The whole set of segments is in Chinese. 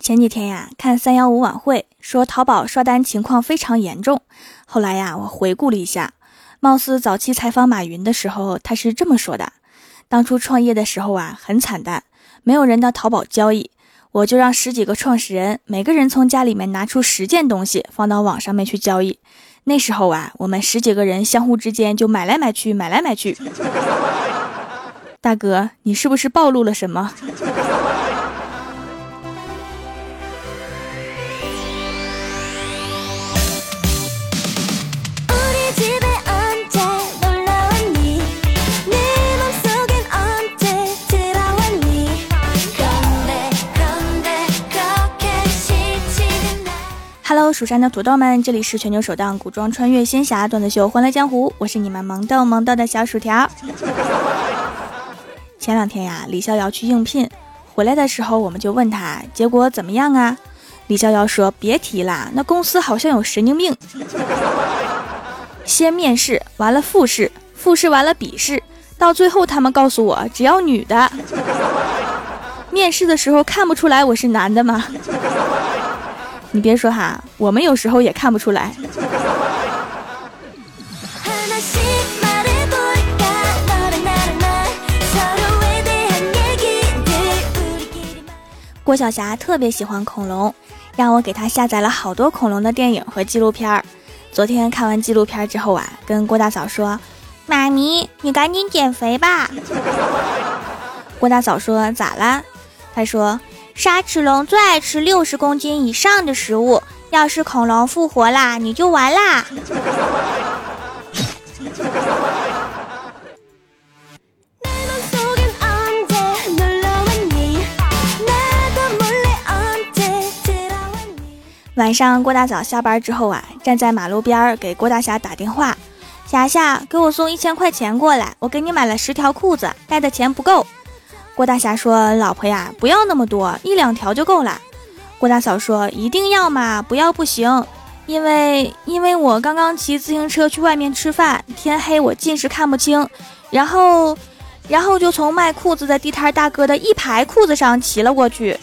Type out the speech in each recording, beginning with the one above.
前几天呀，看三幺五晚会，说淘宝刷单情况非常严重。后来呀，我回顾了一下，貌似早期采访马云的时候，他是这么说的：当初创业的时候啊，很惨淡，没有人到淘宝交易，我就让十几个创始人，每个人从家里面拿出十件东西，放到网上面去交易。那时候啊，我们十几个人相互之间就买来买去，买来买去。大哥，你是不是暴露了什么？Hello，蜀山的土豆们，这里是全球首档古装穿越仙侠段子秀《欢乐江湖》，我是你们萌豆萌豆的小薯条。前两天呀，李逍遥去应聘，回来的时候我们就问他结果怎么样啊？李逍遥说：“别提了，那公司好像有神经病。先面试完了复试，复试完了笔试，到最后他们告诉我只要女的。面试的时候看不出来我是男的吗？”你别说哈，我们有时候也看不出来。郭晓霞特别喜欢恐龙，让我给她下载了好多恐龙的电影和纪录片儿。昨天看完纪录片之后啊，跟郭大嫂说：“妈咪，你赶紧减肥吧。”郭大嫂说：“咋啦？”她说。沙齿龙最爱吃六十公斤以上的食物，要是恐龙复活啦，你就完啦！晚上，郭大嫂下班之后啊，站在马路边给郭大侠打电话：“霞霞，给我送一千块钱过来，我给你买了十条裤子，带的钱不够。”郭大侠说：“老婆呀，不要那么多，一两条就够了。”郭大嫂说：“一定要嘛，不要不行，因为因为我刚刚骑自行车去外面吃饭，天黑我近视看不清，然后，然后就从卖裤子的地摊大哥的一排裤子上骑了过去。”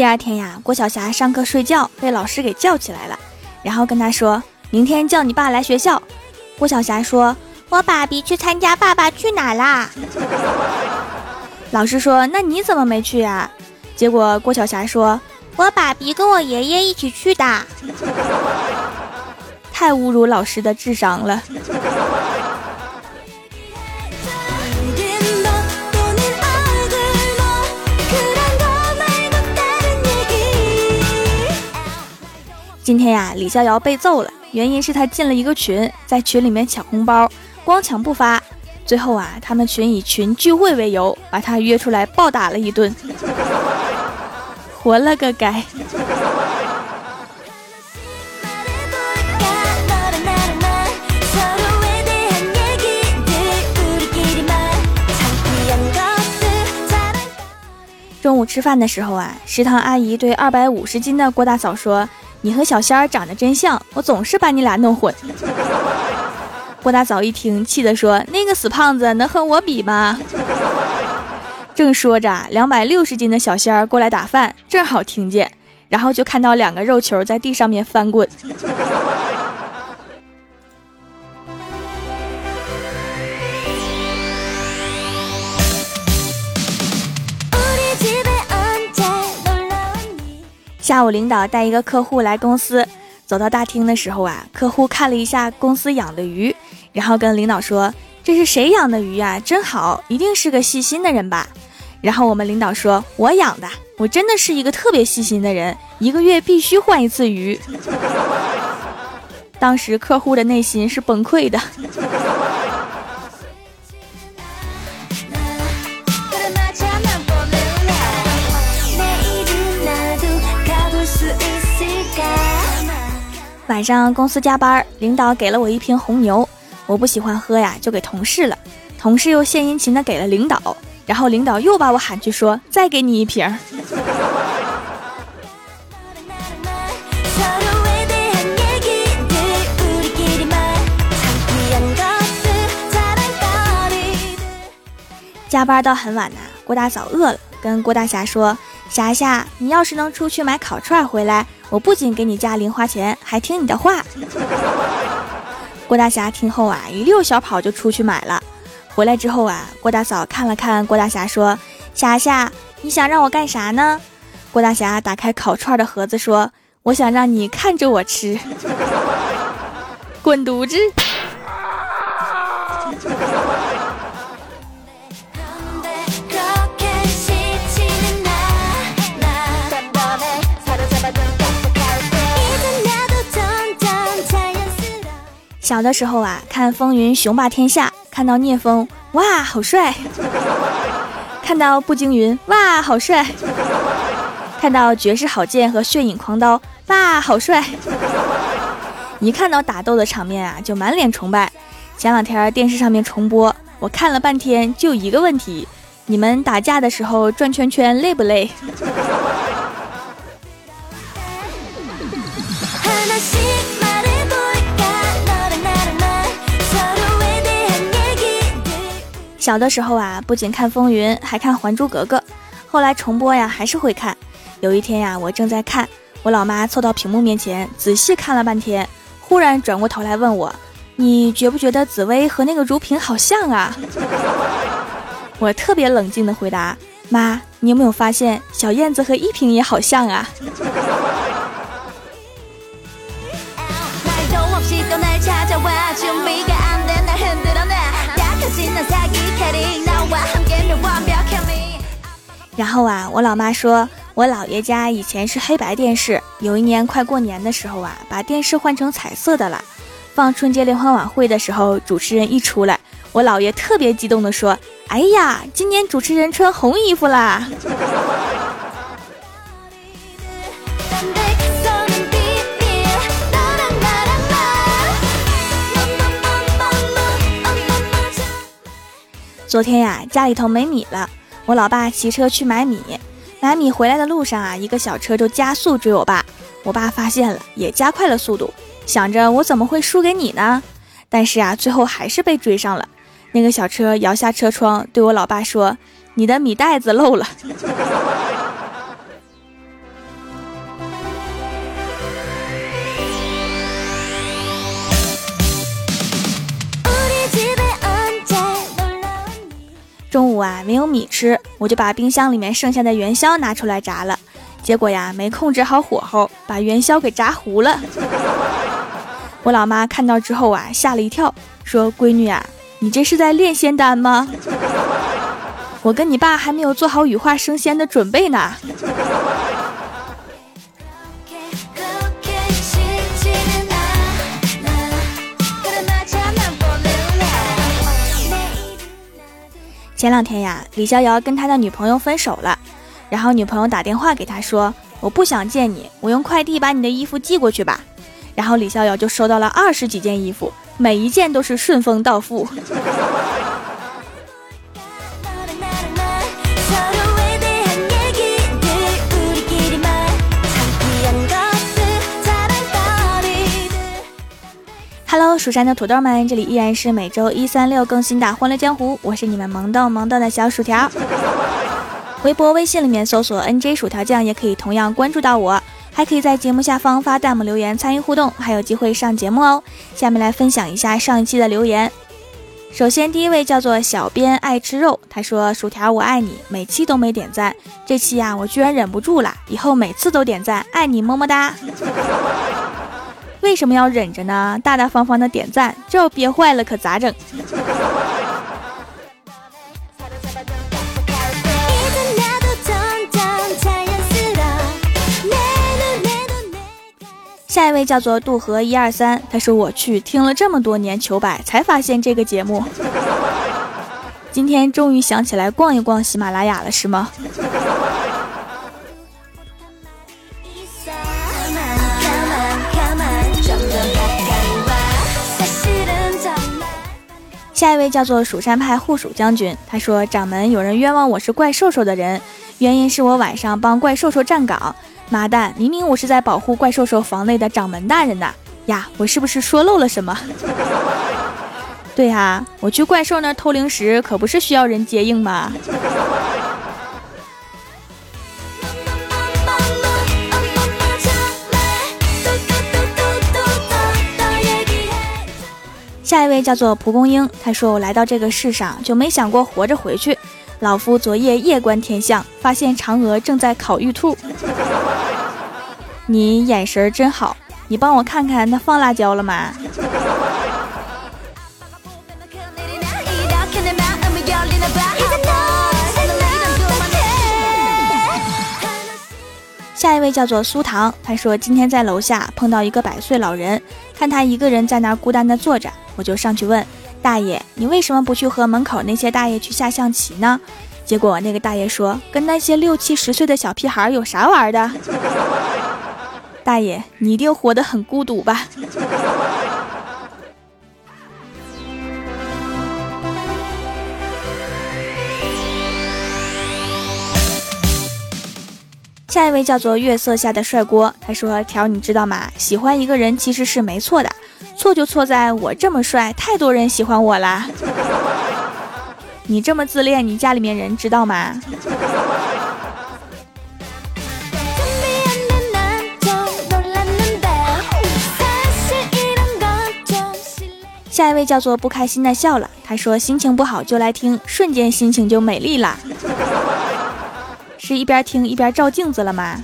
第二天呀，郭晓霞上课睡觉被老师给叫起来了，然后跟他说：“明天叫你爸来学校。”郭晓霞说：“我爸比去参加《爸爸去哪儿》啦。”老师说：“那你怎么没去呀？”结果郭晓霞说：“我爸比跟我爷爷一起去的。” 太侮辱老师的智商了。今天呀，李逍遥被揍了，原因是他进了一个群，在群里面抢红包，光抢不发。最后啊，他们群以群聚会为由，把他约出来暴打了一顿，活了个该。中午吃饭的时候啊，食堂阿姨对二百五十斤的郭大嫂说。你和小仙儿长得真像，我总是把你俩弄混。郭大嫂一听，气得说：“那个死胖子能和我比吗？” 正说着，两百六十斤的小仙儿过来打饭，正好听见，然后就看到两个肉球在地上面翻滚。下午，领导带一个客户来公司，走到大厅的时候啊，客户看了一下公司养的鱼，然后跟领导说：“这是谁养的鱼呀？真好，一定是个细心的人吧。”然后我们领导说：“我养的，我真的是一个特别细心的人，一个月必须换一次鱼。”当时客户的内心是崩溃的。晚上公司加班，领导给了我一瓶红牛，我不喜欢喝呀，就给同事了。同事又献殷勤的给了领导，然后领导又把我喊去说：“再给你一瓶。”加班到很晚呐、郭大嫂饿了，跟郭大侠说：“侠侠，你要是能出去买烤串回来，我不仅给你加零花钱，还听你的话。”郭大侠听后啊，一溜小跑就出去买了。回来之后啊，郭大嫂看了看郭大侠，说：“霞霞，你想让我干啥呢？”郭大侠打开烤串的盒子，说：“我想让你看着我吃，滚犊子！” 小的时候啊，看《风云雄霸天下》，看到聂风，哇，好帅；看到步惊云，哇，好帅；看到绝世好剑和血影狂刀，哇，好帅。一看到打斗的场面啊，就满脸崇拜。前两天电视上面重播，我看了半天，就一个问题：你们打架的时候转圈圈累不累？小的时候啊，不仅看《风云》，还看《还珠格格》。后来重播呀，还是会看。有一天呀，我正在看，我老妈凑到屏幕面前，仔细看了半天，忽然转过头来问我：“你觉不觉得紫薇和那个如萍好像啊？” 我特别冷静的回答：“妈，你有没有发现小燕子和依萍也好像啊？” 然后啊，我老妈说，我姥爷家以前是黑白电视，有一年快过年的时候啊，把电视换成彩色的了。放春节联欢晚会的时候，主持人一出来，我姥爷特别激动地说：“哎呀，今年主持人穿红衣服啦！” 昨天呀，家里头没米了。我老爸骑车去买米，买米回来的路上啊，一个小车就加速追我爸。我爸发现了，也加快了速度，想着我怎么会输给你呢？但是啊，最后还是被追上了。那个小车摇下车窗，对我老爸说：“你的米袋子漏了。” 没有米吃，我就把冰箱里面剩下的元宵拿出来炸了。结果呀，没控制好火候，把元宵给炸糊了。我老妈看到之后啊，吓了一跳，说：“闺女啊，你这是在炼仙丹吗？我跟你爸还没有做好羽化升仙的准备呢。”前两天呀，李逍遥跟他的女朋友分手了，然后女朋友打电话给他说：“我不想见你，我用快递把你的衣服寄过去吧。”然后李逍遥就收到了二十几件衣服，每一件都是顺丰到付。Hello，蜀山的土豆们，这里依然是每周一、三、六更新的《欢乐江湖》，我是你们萌逗萌逗的小薯条。微博、微信里面搜索 “nj 薯条酱”也可以同样关注到我，还可以在节目下方发弹幕留言参与互动，还有机会上节目哦。下面来分享一下上一期的留言。首先，第一位叫做小编爱吃肉，他说：“薯条我爱你，每期都没点赞，这期呀我居然忍不住了，以后每次都点赞，爱你么么哒。” 为什么要忍着呢？大大方方的点赞，这要憋坏了可咋整？下一位叫做渡河一二三，他说我去听了这么多年糗百，才发现这个节目，今天终于想起来逛一逛喜马拉雅了，是吗？下一位叫做蜀山派护蜀将军，他说：“掌门，有人冤枉我是怪兽兽的人，原因是我晚上帮怪兽兽站岗。妈蛋，明明我是在保护怪兽兽房内的掌门大人呐！呀，我是不是说漏了什么？” 对呀，我去怪兽那偷零食，可不是需要人接应吗？下一位叫做蒲公英，他说：“我来到这个世上就没想过活着回去。老夫昨夜夜观天象，发现嫦娥正在烤玉兔。你眼神真好，你帮我看看他放辣椒了吗？”下一位叫做苏糖，他说今天在楼下碰到一个百岁老人，看他一个人在那孤单的坐着，我就上去问大爷，你为什么不去和门口那些大爷去下象棋呢？结果那个大爷说，跟那些六七十岁的小屁孩有啥玩的？大爷，你一定活得很孤独吧？下一位叫做月色下的帅锅，他说：“条，你知道吗？喜欢一个人其实是没错的，错就错在我这么帅，太多人喜欢我啦。你这么自恋，你家里面人知道吗？”下一位叫做不开心的笑了，他说：“心情不好就来听，瞬间心情就美丽了。”是一边听一边照镜子了吗？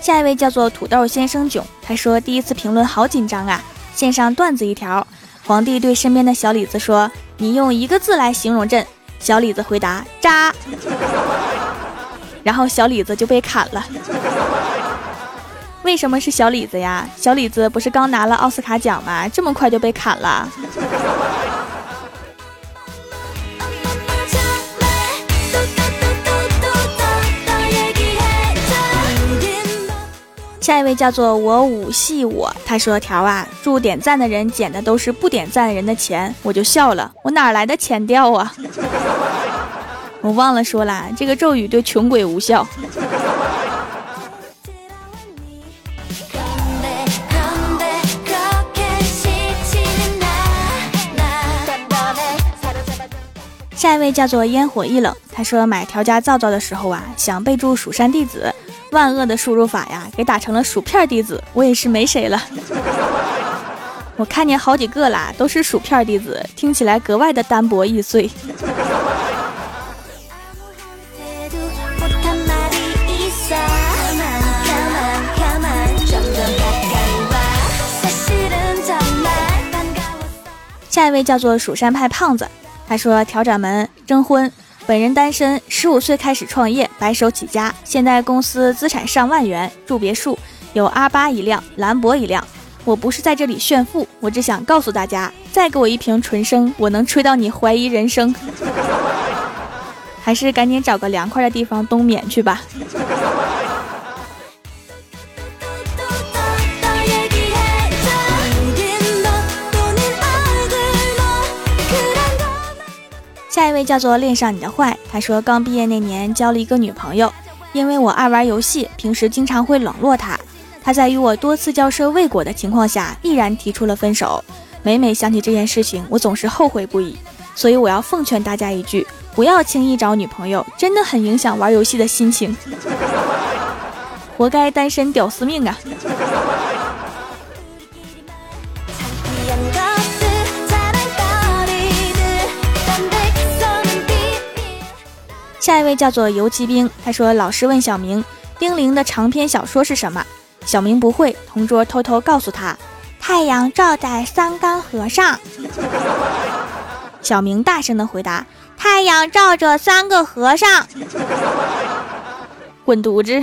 下一位叫做土豆先生囧，他说第一次评论好紧张啊！线上段子一条，皇帝对身边的小李子说：“你用一个字来形容朕。”小李子回答：“渣。”然后小李子就被砍了。为什么是小李子呀？小李子不是刚拿了奥斯卡奖吗？这么快就被砍了。下一位叫做我五系我，他说条啊，祝点赞的人捡的都是不点赞人的钱，我就笑了，我哪来的钱掉啊？我忘了说了，这个咒语对穷鬼无效。下一位叫做烟火易冷，他说买调家皂皂的时候啊，想备注蜀山弟子，万恶的输入法呀，给打成了薯片弟子，我也是没谁了。我看见好几个啦，都是薯片弟子，听起来格外的单薄易碎。下一位叫做蜀山派胖子。他说：“调掌门征婚，本人单身，十五岁开始创业，白手起家，现在公司资产上万元，住别墅，有阿八一辆，兰博一辆。我不是在这里炫富，我只想告诉大家，再给我一瓶纯生，我能吹到你怀疑人生。还是赶紧找个凉快的地方冬眠去吧。”下一位叫做恋上你的坏，他说刚毕业那年交了一个女朋友，因为我爱玩游戏，平时经常会冷落她。她在与我多次交涉未果的情况下，毅然提出了分手。每每想起这件事情，我总是后悔不已。所以我要奉劝大家一句：不要轻易找女朋友，真的很影响玩游戏的心情。活该单身屌丝命啊！下一位叫做游骑兵，他说：“老师问小明，丁玲的长篇小说是什么？”小明不会，同桌偷偷告诉他：“太阳照在三干河上。”小明大声的回答：“太阳照着三个和尚。”滚犊子！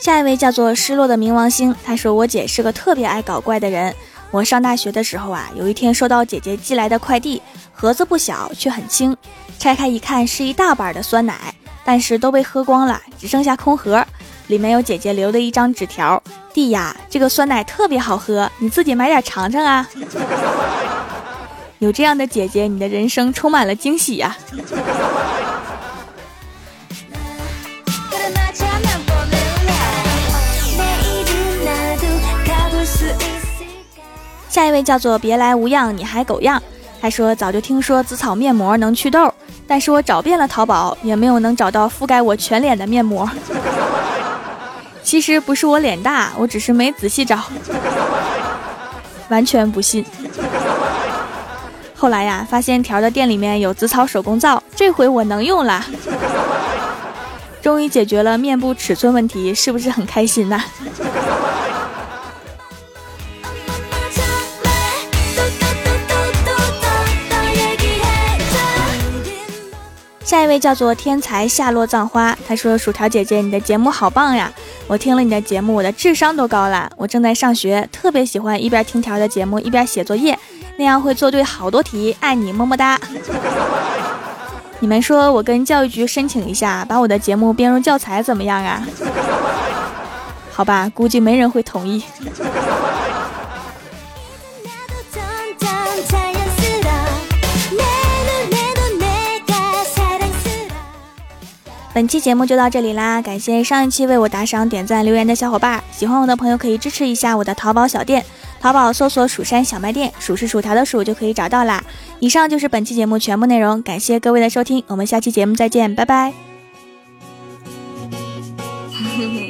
下一位叫做失落的冥王星，他说我姐是个特别爱搞怪的人。我上大学的时候啊，有一天收到姐姐寄来的快递，盒子不小却很轻，拆开一看是一大板的酸奶，但是都被喝光了，只剩下空盒。里面有姐姐留的一张纸条：“弟呀，这个酸奶特别好喝，你自己买点尝尝啊。”有这样的姐姐，你的人生充满了惊喜呀。下一位叫做别来无恙，你还狗样。他说早就听说紫草面膜能祛痘，但是我找遍了淘宝，也没有能找到覆盖我全脸的面膜。其实不是我脸大，我只是没仔细找，完全不信。后来呀，发现条的店里面有紫草手工皂，这回我能用了，终于解决了面部尺寸问题，是不是很开心呐？下一位叫做天才夏落葬花，他说：“薯条姐姐，你的节目好棒呀！我听了你的节目，我的智商都高了。我正在上学，特别喜欢一边听条的节目一边写作业，那样会做对好多题。爱你么么哒！你们说我跟教育局申请一下，把我的节目编入教材怎么样啊？好吧，估计没人会同意。”本期节目就到这里啦，感谢上一期为我打赏、点赞、留言的小伙伴。喜欢我的朋友可以支持一下我的淘宝小店，淘宝搜索“蜀山小卖店”，数是薯条的数就可以找到啦。以上就是本期节目全部内容，感谢各位的收听，我们下期节目再见，拜拜。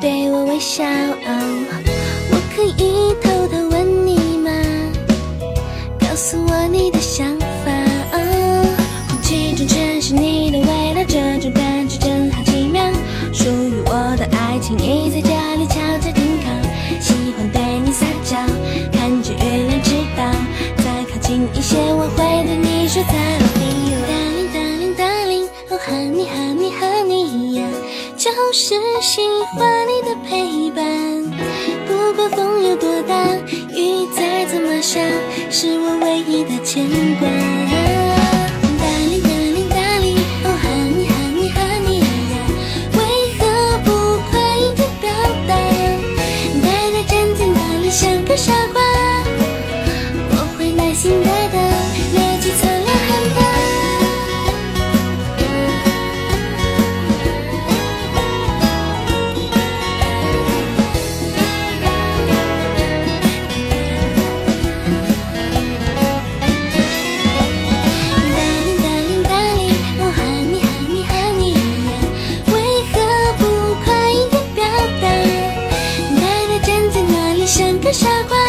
对我微笑，牵挂傻瓜